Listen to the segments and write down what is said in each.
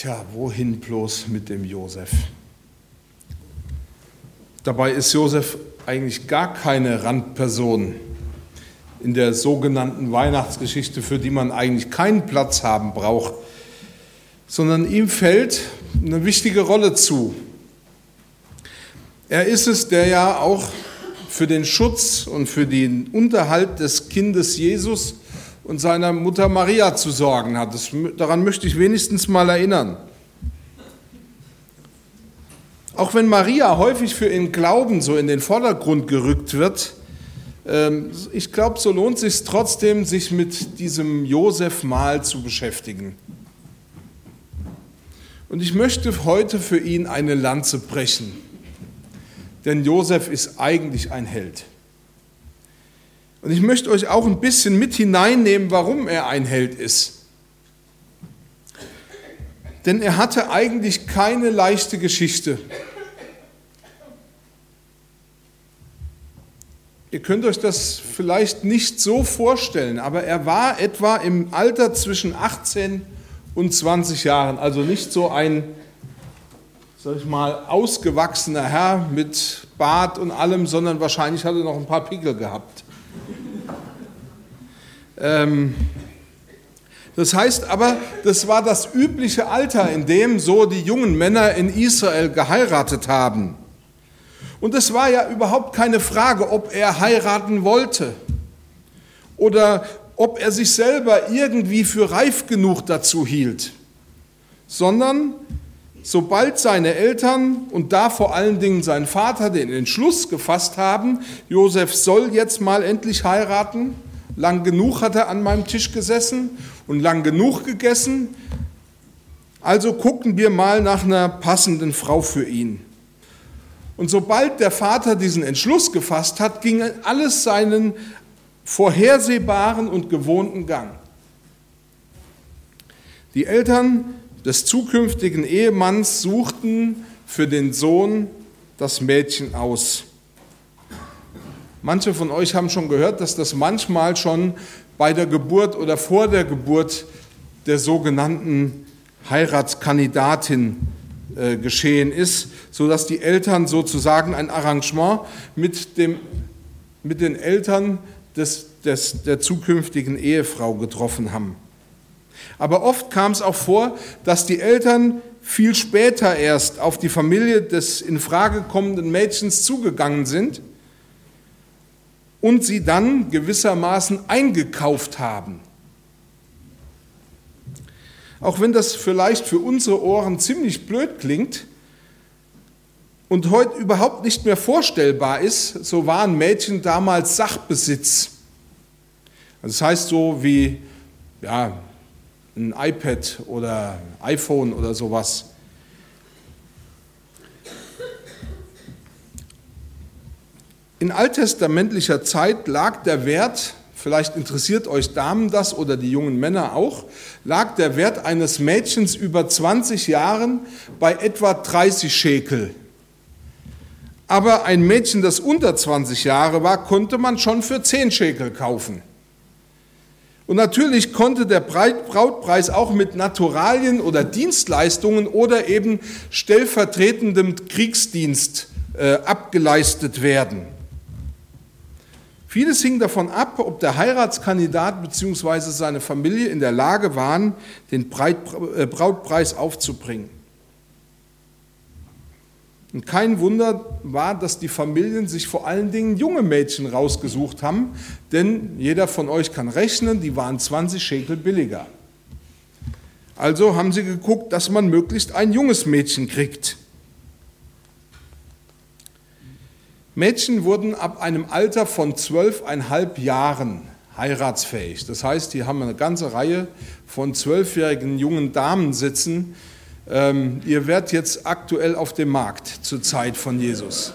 Tja, wohin bloß mit dem Josef? Dabei ist Josef eigentlich gar keine Randperson in der sogenannten Weihnachtsgeschichte, für die man eigentlich keinen Platz haben braucht, sondern ihm fällt eine wichtige Rolle zu. Er ist es, der ja auch für den Schutz und für den Unterhalt des Kindes Jesus und seiner Mutter Maria zu sorgen hat. Das, daran möchte ich wenigstens mal erinnern. Auch wenn Maria häufig für ihren Glauben so in den Vordergrund gerückt wird, ähm, ich glaube, so lohnt es sich trotzdem, sich mit diesem Josef mal zu beschäftigen. Und ich möchte heute für ihn eine Lanze brechen, denn Josef ist eigentlich ein Held. Und ich möchte euch auch ein bisschen mit hineinnehmen, warum er ein Held ist. Denn er hatte eigentlich keine leichte Geschichte. Ihr könnt euch das vielleicht nicht so vorstellen, aber er war etwa im Alter zwischen 18 und 20 Jahren, also nicht so ein, sag ich mal, ausgewachsener Herr mit Bart und allem, sondern wahrscheinlich hat er noch ein paar Pickel gehabt. Ähm, das heißt aber, das war das übliche Alter, in dem so die jungen Männer in Israel geheiratet haben. Und es war ja überhaupt keine Frage, ob er heiraten wollte oder ob er sich selber irgendwie für reif genug dazu hielt, sondern sobald seine Eltern und da vor allen Dingen sein Vater den Entschluss gefasst haben, Josef soll jetzt mal endlich heiraten, lang genug hat er an meinem Tisch gesessen und lang genug gegessen, also gucken wir mal nach einer passenden Frau für ihn. Und sobald der Vater diesen Entschluss gefasst hat, ging alles seinen vorhersehbaren und gewohnten Gang. Die Eltern des zukünftigen Ehemanns suchten für den Sohn das Mädchen aus. Manche von euch haben schon gehört, dass das manchmal schon bei der Geburt oder vor der Geburt der sogenannten Heiratskandidatin äh, geschehen ist, sodass die Eltern sozusagen ein Arrangement mit, dem, mit den Eltern des, des, der zukünftigen Ehefrau getroffen haben. Aber oft kam es auch vor, dass die Eltern viel später erst auf die Familie des in Frage kommenden Mädchens zugegangen sind und sie dann gewissermaßen eingekauft haben. Auch wenn das vielleicht für unsere Ohren ziemlich blöd klingt und heute überhaupt nicht mehr vorstellbar ist, so waren Mädchen damals Sachbesitz. Das heißt so wie ja, ein iPad oder iPhone oder sowas. In alttestamentlicher Zeit lag der Wert vielleicht interessiert euch Damen das oder die jungen Männer auch, lag der Wert eines Mädchens über 20 Jahren bei etwa 30 Schekel. Aber ein Mädchen, das unter 20 Jahre war, konnte man schon für 10 Schekel kaufen. Und natürlich konnte der Brautpreis auch mit Naturalien oder Dienstleistungen oder eben stellvertretendem Kriegsdienst äh, abgeleistet werden. Vieles hing davon ab, ob der Heiratskandidat bzw. seine Familie in der Lage waren, den äh, Brautpreis aufzubringen. Und kein Wunder war, dass die Familien sich vor allen Dingen junge Mädchen rausgesucht haben, denn jeder von euch kann rechnen, die waren 20 Schekel billiger. Also haben sie geguckt, dass man möglichst ein junges Mädchen kriegt. Mädchen wurden ab einem Alter von zwölfeinhalb Jahren heiratsfähig. Das heißt, die haben eine ganze Reihe von zwölfjährigen jungen Damen sitzen. Ähm, ihr werdet jetzt aktuell auf dem Markt zur Zeit von Jesus.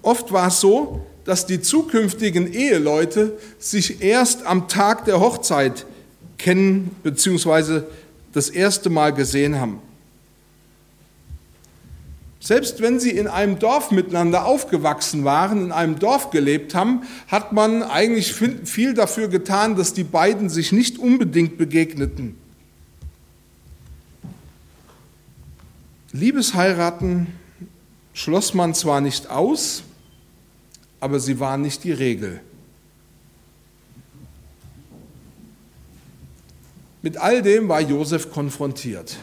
Oft war es so, dass die zukünftigen Eheleute sich erst am Tag der Hochzeit kennen bzw das erste Mal gesehen haben. Selbst wenn sie in einem Dorf miteinander aufgewachsen waren, in einem Dorf gelebt haben, hat man eigentlich viel dafür getan, dass die beiden sich nicht unbedingt begegneten. Liebesheiraten schloss man zwar nicht aus, aber sie waren nicht die Regel. Mit all dem war Josef konfrontiert.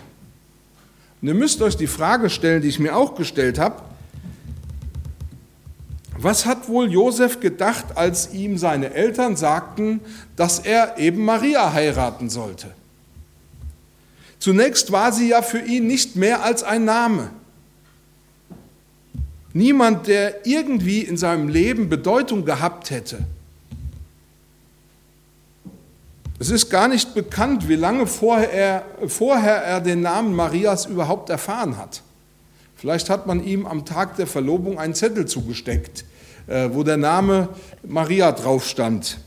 Und ihr müsst euch die Frage stellen, die ich mir auch gestellt habe. Was hat wohl Josef gedacht, als ihm seine Eltern sagten, dass er eben Maria heiraten sollte? Zunächst war sie ja für ihn nicht mehr als ein Name. Niemand, der irgendwie in seinem Leben Bedeutung gehabt hätte. Es ist gar nicht bekannt, wie lange vorher er, vorher er den Namen Marias überhaupt erfahren hat. Vielleicht hat man ihm am Tag der Verlobung einen Zettel zugesteckt, äh, wo der Name Maria drauf stand.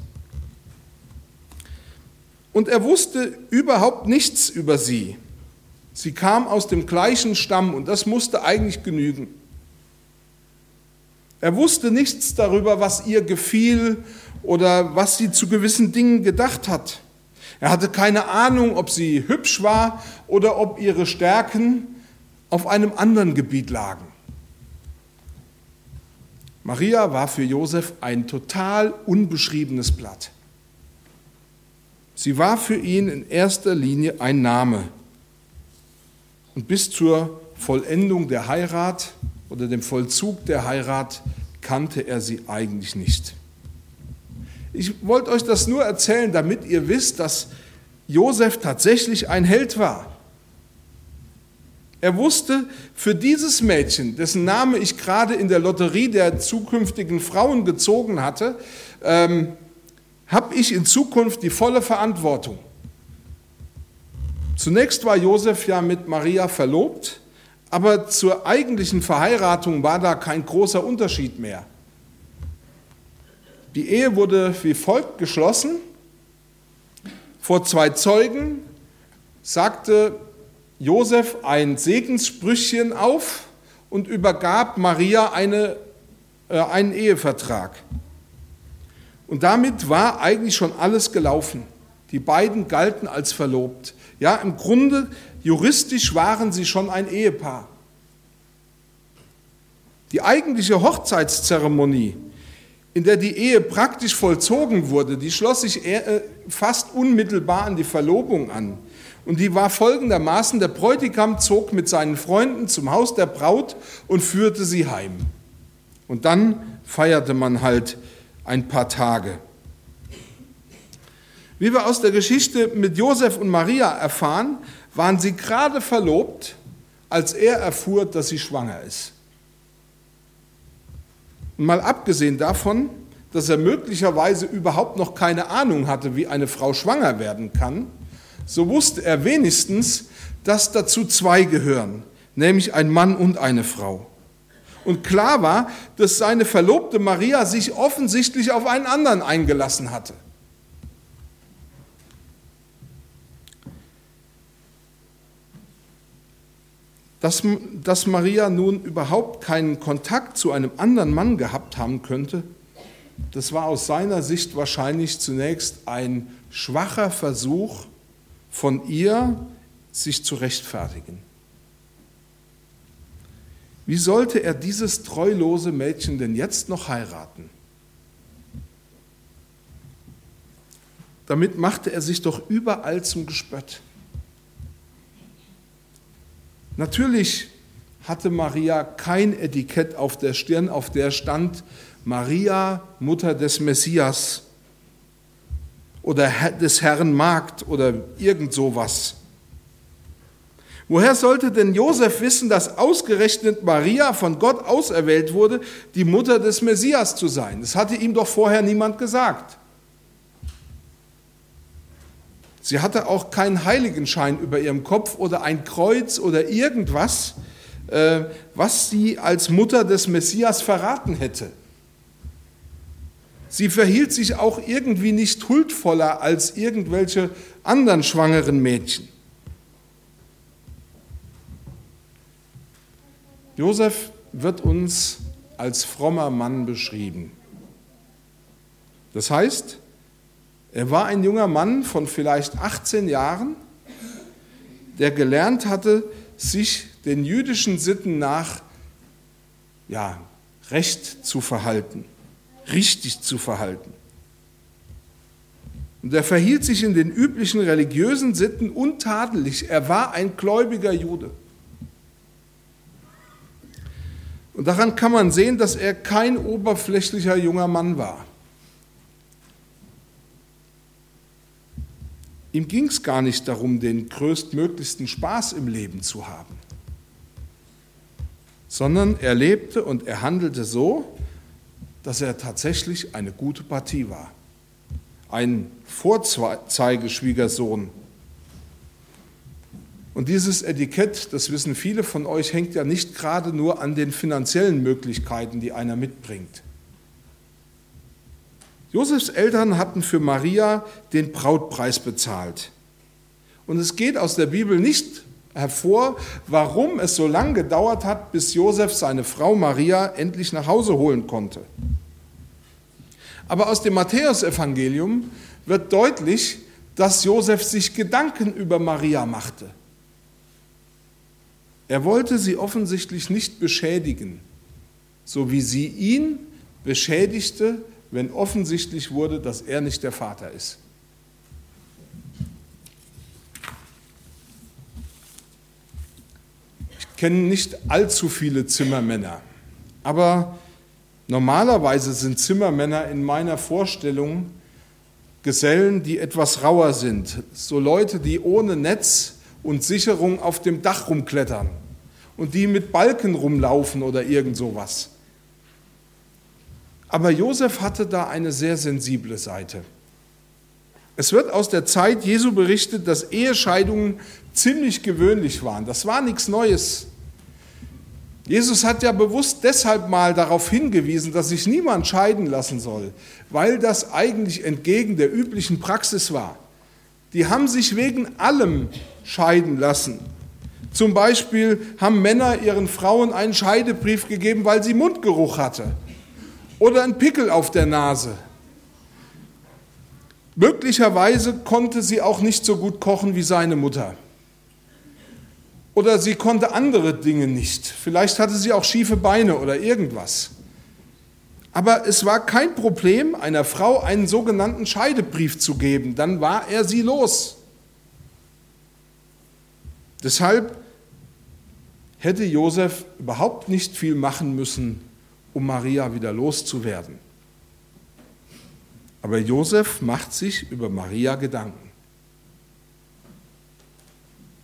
Und er wusste überhaupt nichts über sie. Sie kam aus dem gleichen Stamm und das musste eigentlich genügen. Er wusste nichts darüber, was ihr gefiel oder was sie zu gewissen Dingen gedacht hat. Er hatte keine Ahnung, ob sie hübsch war oder ob ihre Stärken auf einem anderen Gebiet lagen. Maria war für Josef ein total unbeschriebenes Blatt. Sie war für ihn in erster Linie ein Name. Und bis zur Vollendung der Heirat oder dem Vollzug der Heirat kannte er sie eigentlich nicht. Ich wollte euch das nur erzählen, damit ihr wisst, dass Josef tatsächlich ein Held war. Er wusste, für dieses Mädchen, dessen Name ich gerade in der Lotterie der zukünftigen Frauen gezogen hatte, ähm, habe ich in Zukunft die volle Verantwortung. Zunächst war Josef ja mit Maria verlobt, aber zur eigentlichen Verheiratung war da kein großer Unterschied mehr. Die Ehe wurde wie folgt geschlossen. Vor zwei Zeugen sagte Josef ein Segenssprüchchen auf und übergab Maria eine, äh, einen Ehevertrag. Und damit war eigentlich schon alles gelaufen. Die beiden galten als verlobt. Ja, im Grunde juristisch waren sie schon ein Ehepaar. Die eigentliche Hochzeitszeremonie in der die Ehe praktisch vollzogen wurde, die schloss sich äh, fast unmittelbar an die Verlobung an. Und die war folgendermaßen, der Bräutigam zog mit seinen Freunden zum Haus der Braut und führte sie heim. Und dann feierte man halt ein paar Tage. Wie wir aus der Geschichte mit Josef und Maria erfahren, waren sie gerade verlobt, als er erfuhr, dass sie schwanger ist. Mal abgesehen davon, dass er möglicherweise überhaupt noch keine Ahnung hatte, wie eine Frau schwanger werden kann, so wusste er wenigstens, dass dazu zwei gehören, nämlich ein Mann und eine Frau. Und klar war, dass seine Verlobte Maria sich offensichtlich auf einen anderen eingelassen hatte. Dass, dass Maria nun überhaupt keinen Kontakt zu einem anderen Mann gehabt haben könnte, das war aus seiner Sicht wahrscheinlich zunächst ein schwacher Versuch von ihr, sich zu rechtfertigen. Wie sollte er dieses treulose Mädchen denn jetzt noch heiraten? Damit machte er sich doch überall zum Gespött. Natürlich hatte Maria kein Etikett auf der Stirn, auf der stand Maria, Mutter des Messias oder des Herrn Magd oder irgend sowas. Woher sollte denn Josef wissen, dass ausgerechnet Maria von Gott auserwählt wurde, die Mutter des Messias zu sein? Das hatte ihm doch vorher niemand gesagt. Sie hatte auch keinen Heiligenschein über ihrem Kopf oder ein Kreuz oder irgendwas, äh, was sie als Mutter des Messias verraten hätte. Sie verhielt sich auch irgendwie nicht huldvoller als irgendwelche anderen schwangeren Mädchen. Josef wird uns als frommer Mann beschrieben. Das heißt, er war ein junger Mann von vielleicht 18 Jahren, der gelernt hatte, sich den jüdischen Sitten nach ja, recht zu verhalten, richtig zu verhalten. Und er verhielt sich in den üblichen religiösen Sitten untadelig. Er war ein gläubiger Jude. Und daran kann man sehen, dass er kein oberflächlicher junger Mann war. Ihm ging es gar nicht darum, den größtmöglichsten Spaß im Leben zu haben, sondern er lebte und er handelte so, dass er tatsächlich eine gute Partie war ein Vorzeigeschwiegersohn. Und dieses Etikett, das wissen viele von euch, hängt ja nicht gerade nur an den finanziellen Möglichkeiten, die einer mitbringt. Josefs Eltern hatten für Maria den Brautpreis bezahlt. Und es geht aus der Bibel nicht hervor, warum es so lange gedauert hat, bis Josef seine Frau Maria endlich nach Hause holen konnte. Aber aus dem Matthäusevangelium wird deutlich, dass Josef sich Gedanken über Maria machte. Er wollte sie offensichtlich nicht beschädigen, so wie sie ihn beschädigte, wenn offensichtlich wurde, dass er nicht der Vater ist. Ich kenne nicht allzu viele Zimmermänner, aber Normalerweise sind Zimmermänner in meiner Vorstellung Gesellen, die etwas rauer sind. So Leute, die ohne Netz und Sicherung auf dem Dach rumklettern und die mit Balken rumlaufen oder irgend sowas. Aber Josef hatte da eine sehr sensible Seite. Es wird aus der Zeit Jesu berichtet, dass Ehescheidungen ziemlich gewöhnlich waren. Das war nichts Neues. Jesus hat ja bewusst deshalb mal darauf hingewiesen, dass sich niemand scheiden lassen soll, weil das eigentlich entgegen der üblichen Praxis war. Die haben sich wegen allem scheiden lassen. Zum Beispiel haben Männer ihren Frauen einen Scheidebrief gegeben, weil sie Mundgeruch hatte oder einen Pickel auf der Nase. Möglicherweise konnte sie auch nicht so gut kochen wie seine Mutter oder sie konnte andere Dinge nicht. Vielleicht hatte sie auch schiefe Beine oder irgendwas. Aber es war kein Problem, einer Frau einen sogenannten Scheidebrief zu geben. Dann war er sie los. Deshalb hätte Josef überhaupt nicht viel machen müssen, um Maria wieder loszuwerden. Aber Josef macht sich über Maria Gedanken.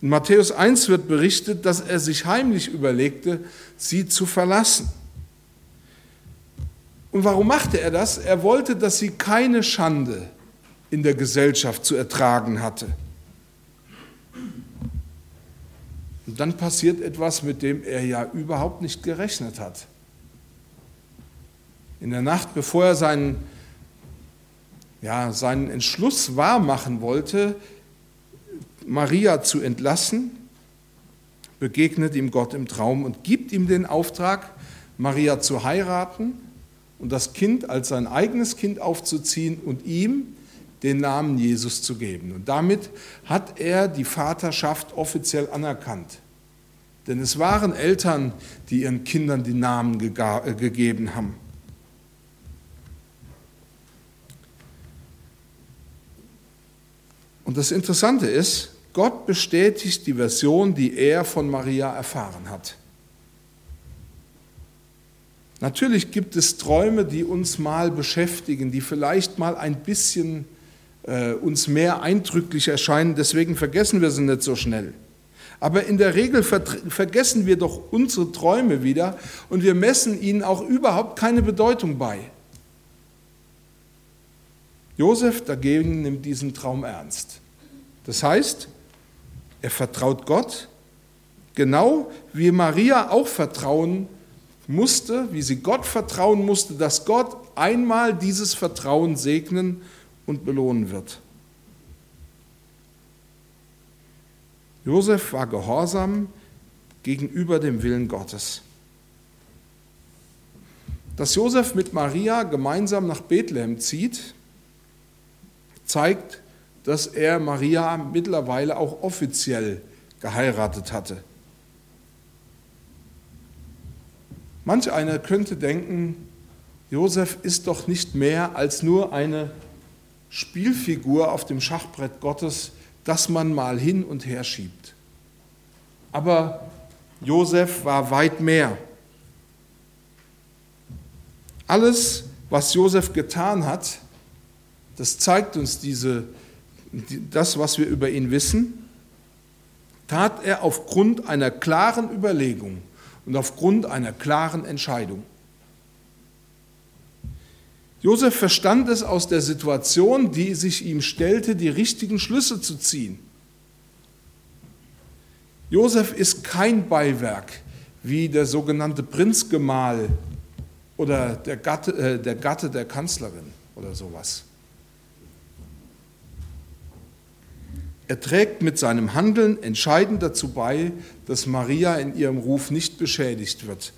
In Matthäus 1 wird berichtet, dass er sich heimlich überlegte, sie zu verlassen. Und warum machte er das? Er wollte, dass sie keine Schande in der Gesellschaft zu ertragen hatte. Und dann passiert etwas, mit dem er ja überhaupt nicht gerechnet hat. In der Nacht, bevor er seinen, ja, seinen Entschluss wahrmachen wollte, Maria zu entlassen, begegnet ihm Gott im Traum und gibt ihm den Auftrag, Maria zu heiraten und das Kind als sein eigenes Kind aufzuziehen und ihm den Namen Jesus zu geben. Und damit hat er die Vaterschaft offiziell anerkannt. Denn es waren Eltern, die ihren Kindern die Namen äh, gegeben haben. Und das Interessante ist, Gott bestätigt die Version, die er von Maria erfahren hat. Natürlich gibt es Träume, die uns mal beschäftigen, die vielleicht mal ein bisschen äh, uns mehr eindrücklich erscheinen, deswegen vergessen wir sie nicht so schnell. Aber in der Regel vergessen wir doch unsere Träume wieder und wir messen ihnen auch überhaupt keine Bedeutung bei. Josef dagegen nimmt diesen Traum ernst. Das heißt, er vertraut Gott, genau wie Maria auch vertrauen musste, wie sie Gott vertrauen musste, dass Gott einmal dieses Vertrauen segnen und belohnen wird. Josef war gehorsam gegenüber dem Willen Gottes. Dass Josef mit Maria gemeinsam nach Bethlehem zieht, zeigt, dass er Maria mittlerweile auch offiziell geheiratet hatte. Manch einer könnte denken, Josef ist doch nicht mehr als nur eine Spielfigur auf dem Schachbrett Gottes, das man mal hin und her schiebt. Aber Josef war weit mehr. Alles, was Josef getan hat, das zeigt uns diese, das, was wir über ihn wissen, tat er aufgrund einer klaren Überlegung und aufgrund einer klaren Entscheidung. Josef verstand es aus der Situation, die sich ihm stellte, die richtigen Schlüsse zu ziehen. Josef ist kein Beiwerk wie der sogenannte Prinzgemahl oder der Gatte, äh, der Gatte der Kanzlerin oder sowas. Er trägt mit seinem Handeln entscheidend dazu bei, dass Maria in ihrem Ruf nicht beschädigt wird.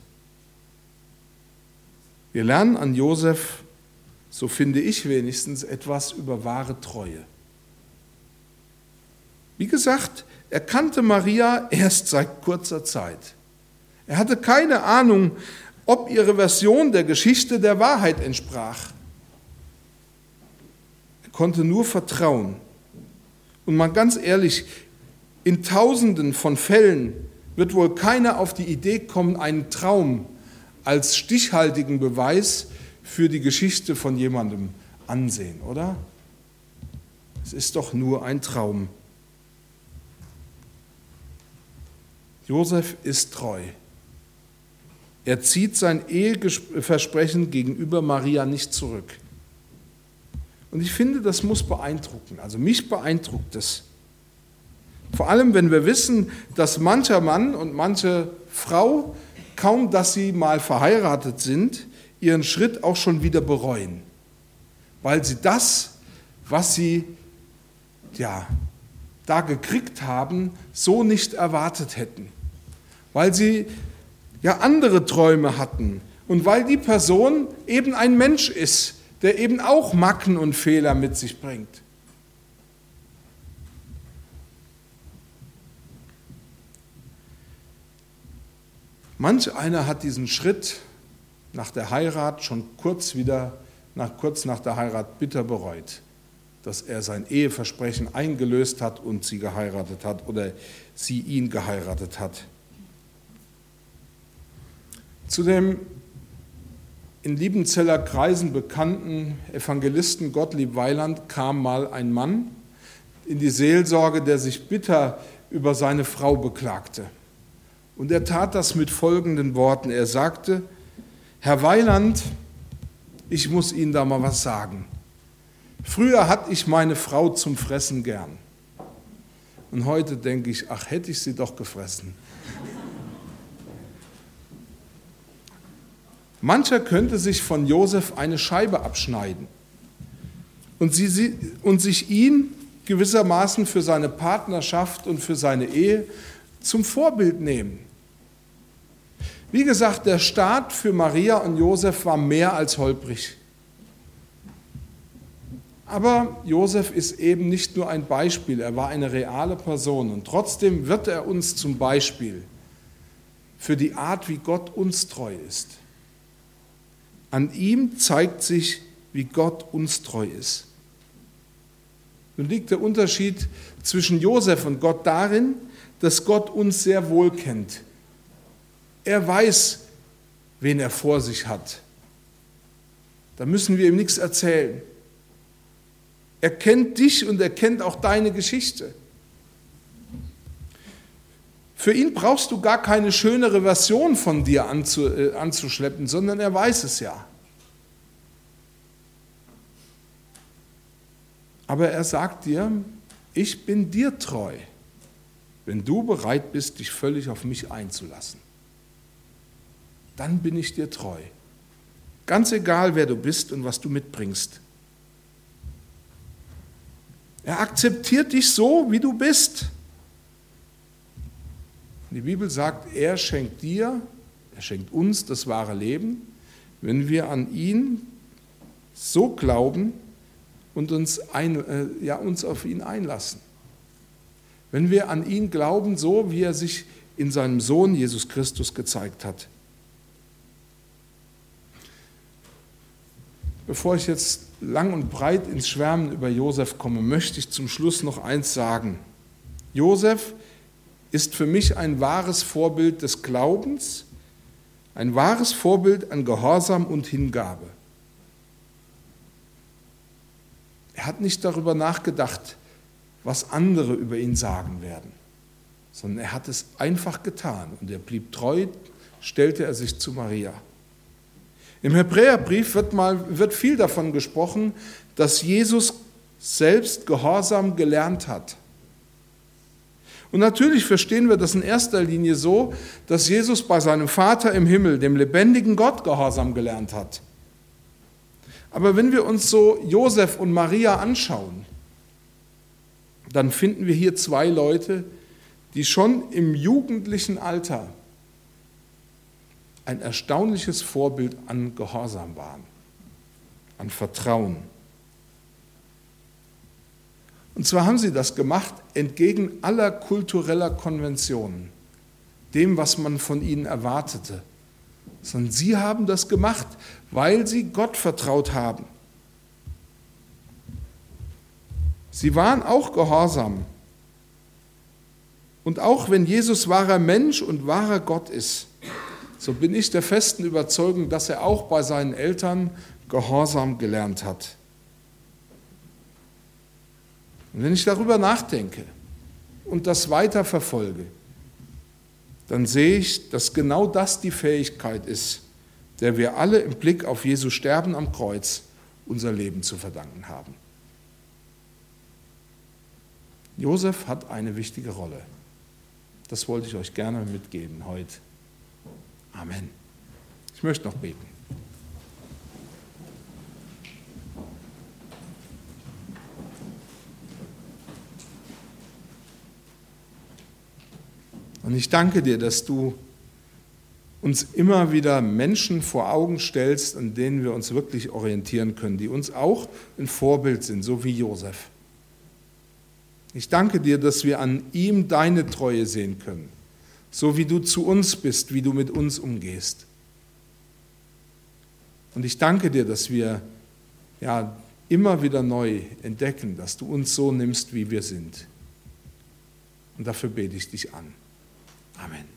Wir lernen an Josef, so finde ich wenigstens, etwas über wahre Treue. Wie gesagt, er kannte Maria erst seit kurzer Zeit. Er hatte keine Ahnung, ob ihre Version der Geschichte der Wahrheit entsprach. Er konnte nur vertrauen. Und mal ganz ehrlich, in Tausenden von Fällen wird wohl keiner auf die Idee kommen, einen Traum als stichhaltigen Beweis für die Geschichte von jemandem ansehen, oder? Es ist doch nur ein Traum. Josef ist treu. Er zieht sein Eheversprechen gegenüber Maria nicht zurück. Und ich finde, das muss beeindrucken. Also mich beeindruckt es. Vor allem, wenn wir wissen, dass mancher Mann und manche Frau, kaum dass sie mal verheiratet sind, ihren Schritt auch schon wieder bereuen, weil sie das, was sie ja, da gekriegt haben, so nicht erwartet hätten weil sie ja andere Träume hatten und weil die Person eben ein Mensch ist, der eben auch Macken und Fehler mit sich bringt. Manch einer hat diesen Schritt nach der Heirat schon kurz wieder, nach, kurz nach der Heirat bitter bereut, dass er sein Eheversprechen eingelöst hat und sie geheiratet hat oder sie ihn geheiratet hat. Zu dem in Liebenzeller Kreisen bekannten Evangelisten Gottlieb Weiland kam mal ein Mann in die Seelsorge, der sich bitter über seine Frau beklagte. Und er tat das mit folgenden Worten. Er sagte, Herr Weiland, ich muss Ihnen da mal was sagen. Früher hatte ich meine Frau zum Fressen gern. Und heute denke ich, ach, hätte ich sie doch gefressen. Mancher könnte sich von Josef eine Scheibe abschneiden und, sie, und sich ihn gewissermaßen für seine Partnerschaft und für seine Ehe zum Vorbild nehmen. Wie gesagt, der Start für Maria und Josef war mehr als holprig. Aber Josef ist eben nicht nur ein Beispiel, er war eine reale Person und trotzdem wird er uns zum Beispiel für die Art, wie Gott uns treu ist. An ihm zeigt sich, wie Gott uns treu ist. Nun liegt der Unterschied zwischen Josef und Gott darin, dass Gott uns sehr wohl kennt. Er weiß, wen er vor sich hat. Da müssen wir ihm nichts erzählen. Er kennt dich und er kennt auch deine Geschichte. Für ihn brauchst du gar keine schönere Version von dir äh, anzuschleppen, sondern er weiß es ja. Aber er sagt dir, ich bin dir treu, wenn du bereit bist, dich völlig auf mich einzulassen. Dann bin ich dir treu. Ganz egal, wer du bist und was du mitbringst. Er akzeptiert dich so, wie du bist. Die Bibel sagt, er schenkt dir, er schenkt uns das wahre Leben, wenn wir an ihn so glauben und uns, ein, äh, ja, uns auf ihn einlassen. Wenn wir an ihn glauben, so wie er sich in seinem Sohn Jesus Christus gezeigt hat. Bevor ich jetzt lang und breit ins Schwärmen über Josef komme, möchte ich zum Schluss noch eins sagen. Josef ist für mich ein wahres Vorbild des Glaubens, ein wahres Vorbild an Gehorsam und Hingabe. Er hat nicht darüber nachgedacht, was andere über ihn sagen werden, sondern er hat es einfach getan und er blieb treu, stellte er sich zu Maria. Im Hebräerbrief wird, mal, wird viel davon gesprochen, dass Jesus selbst Gehorsam gelernt hat. Und natürlich verstehen wir das in erster Linie so, dass Jesus bei seinem Vater im Himmel, dem lebendigen Gott, Gehorsam gelernt hat. Aber wenn wir uns so Josef und Maria anschauen, dann finden wir hier zwei Leute, die schon im jugendlichen Alter ein erstaunliches Vorbild an Gehorsam waren, an Vertrauen. Und zwar haben sie das gemacht entgegen aller kultureller Konventionen, dem, was man von ihnen erwartete, sondern sie haben das gemacht, weil sie Gott vertraut haben. Sie waren auch gehorsam. Und auch wenn Jesus wahrer Mensch und wahrer Gott ist, so bin ich der festen Überzeugung, dass er auch bei seinen Eltern Gehorsam gelernt hat. Und wenn ich darüber nachdenke und das weiter verfolge, dann sehe ich, dass genau das die Fähigkeit ist, der wir alle im Blick auf Jesu Sterben am Kreuz unser Leben zu verdanken haben. Josef hat eine wichtige Rolle. Das wollte ich euch gerne mitgeben heute. Amen. Ich möchte noch beten. Ich danke dir, dass du uns immer wieder Menschen vor Augen stellst, an denen wir uns wirklich orientieren können, die uns auch ein Vorbild sind, so wie Josef. Ich danke dir, dass wir an ihm deine Treue sehen können so wie du zu uns bist, wie du mit uns umgehst. Und ich danke dir, dass wir ja immer wieder neu entdecken, dass du uns so nimmst, wie wir sind. Und dafür bete ich dich an. Amen.